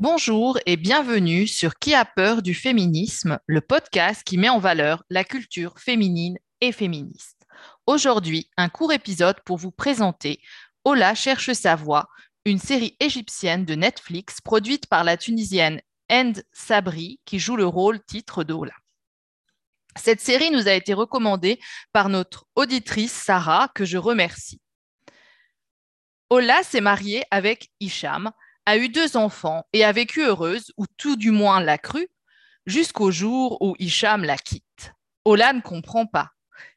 Bonjour et bienvenue sur Qui a peur du féminisme, le podcast qui met en valeur la culture féminine et féministe. Aujourd'hui, un court épisode pour vous présenter Ola cherche sa voix, une série égyptienne de Netflix produite par la Tunisienne End Sabri qui joue le rôle titre d'Ola. Cette série nous a été recommandée par notre auditrice Sarah, que je remercie. Ola s'est mariée avec Hicham, a eu deux enfants et a vécu heureuse, ou tout du moins l'a cru, jusqu'au jour où Hicham la quitte. Ola ne comprend pas.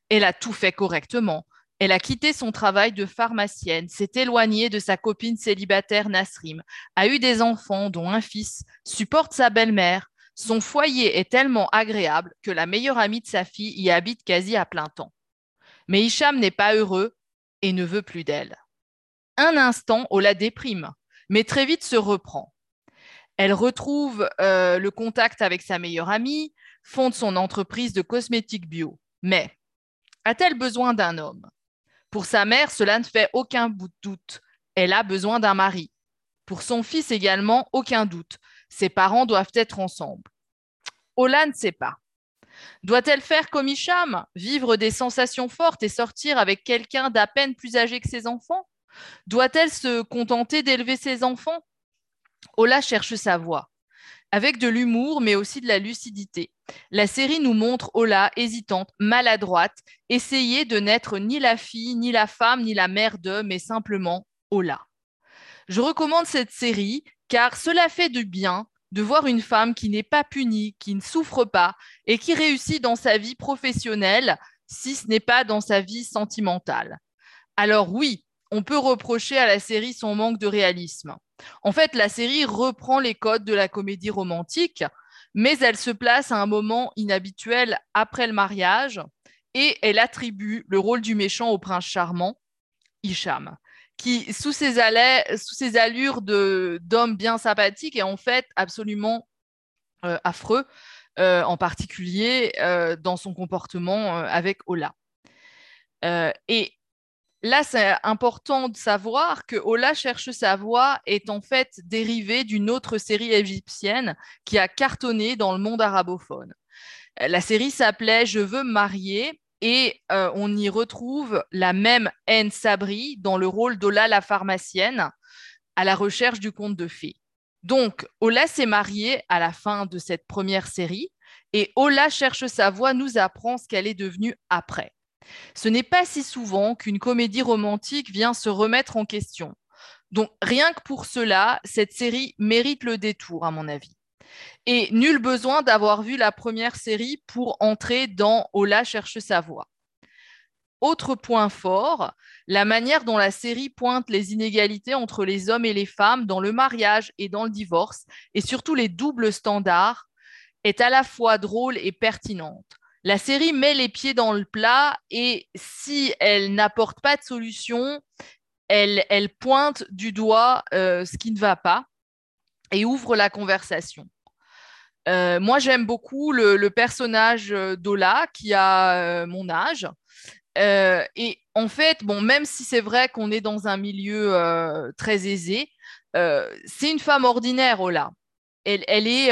Elle a tout fait correctement. Elle a quitté son travail de pharmacienne, s'est éloignée de sa copine célibataire Nasrim, a eu des enfants, dont un fils, supporte sa belle-mère. Son foyer est tellement agréable que la meilleure amie de sa fille y habite quasi à plein temps. Mais Hicham n'est pas heureux et ne veut plus d'elle. Un instant, Ola déprime mais très vite se reprend. Elle retrouve euh, le contact avec sa meilleure amie, fonde son entreprise de cosmétiques bio. Mais a-t-elle besoin d'un homme? Pour sa mère, cela ne fait aucun doute. Elle a besoin d'un mari. Pour son fils également, aucun doute. Ses parents doivent être ensemble. Ola ne sait pas. Doit-elle faire comme Hicham, vivre des sensations fortes et sortir avec quelqu'un d'à peine plus âgé que ses enfants? Doit-elle se contenter d'élever ses enfants? Ola cherche sa voix. Avec de l'humour, mais aussi de la lucidité. La série nous montre Ola hésitante, maladroite, essayer de n'être ni la fille, ni la femme, ni la mère de, mais simplement Ola. Je recommande cette série car cela fait du bien de voir une femme qui n'est pas punie, qui ne souffre pas et qui réussit dans sa vie professionnelle, si ce n'est pas dans sa vie sentimentale. Alors oui, on peut reprocher à la série son manque de réalisme. En fait, la série reprend les codes de la comédie romantique, mais elle se place à un moment inhabituel après le mariage et elle attribue le rôle du méchant au prince charmant, Hicham, qui, sous ses, allures d'homme bien sympathique, est en fait absolument euh, affreux, euh, en particulier euh, dans son comportement avec Ola. et Là, c'est important de savoir que Ola cherche sa voix est en fait dérivé d'une autre série égyptienne qui a cartonné dans le monde arabophone. La série s'appelait Je veux marier et euh, on y retrouve la même Haine Sabri dans le rôle d'Ola la pharmacienne à la recherche du conte de fées. Donc, Ola s'est mariée à la fin de cette première série et Ola cherche sa voix nous apprend ce qu'elle est devenue après. Ce n'est pas si souvent qu'une comédie romantique vient se remettre en question. Donc rien que pour cela, cette série mérite le détour, à mon avis. Et nul besoin d'avoir vu la première série pour entrer dans Ola cherche sa voix. Autre point fort, la manière dont la série pointe les inégalités entre les hommes et les femmes dans le mariage et dans le divorce, et surtout les doubles standards, est à la fois drôle et pertinente. La série met les pieds dans le plat et si elle n'apporte pas de solution, elle, pointe du doigt euh, ce qui ne va pas et ouvre la conversation. Euh, moi, j'aime beaucoup le, personnage d'Ola qui a euh, mon âge. et en fait, bon, même si c'est vrai qu'on est dans un milieu très aisé, c'est une femme ordinaire, Ola. Elle, elle est,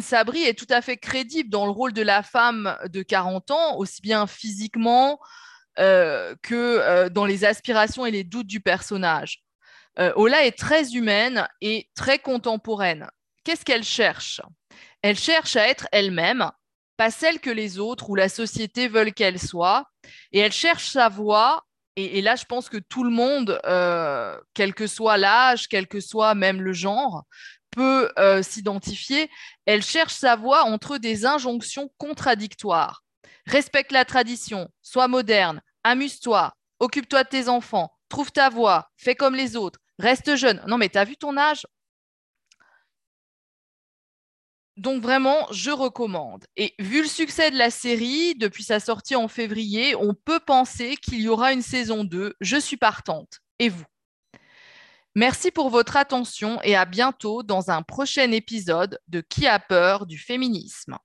Sabri est tout à fait crédible dans le rôle de la femme de 40 ans, aussi bien physiquement euh, que euh, dans les aspirations et les doutes du personnage. Euh, Ola est très humaine et très contemporaine. Qu'est-ce qu'elle cherche? Elle cherche à être elle-même, pas celle que les autres ou la société veulent qu'elle soit, et elle cherche sa voix. Et, et là, je pense que tout le monde, quel que soit l'âge, quel que soit même le genre, peut euh, s'identifier, elle cherche sa voie entre des injonctions contradictoires. Respecte la tradition, sois moderne, amuse-toi, occupe-toi de tes enfants, trouve ta voie, fais comme les autres, reste jeune. Non mais t'as vu ton âge? Donc vraiment, je recommande. Et vu le succès de la série, depuis sa sortie en février, on peut penser qu'il y aura une saison 2. Je suis partante. Et vous? Merci pour votre attention et à bientôt dans un prochain épisode de Qui a peur du féminisme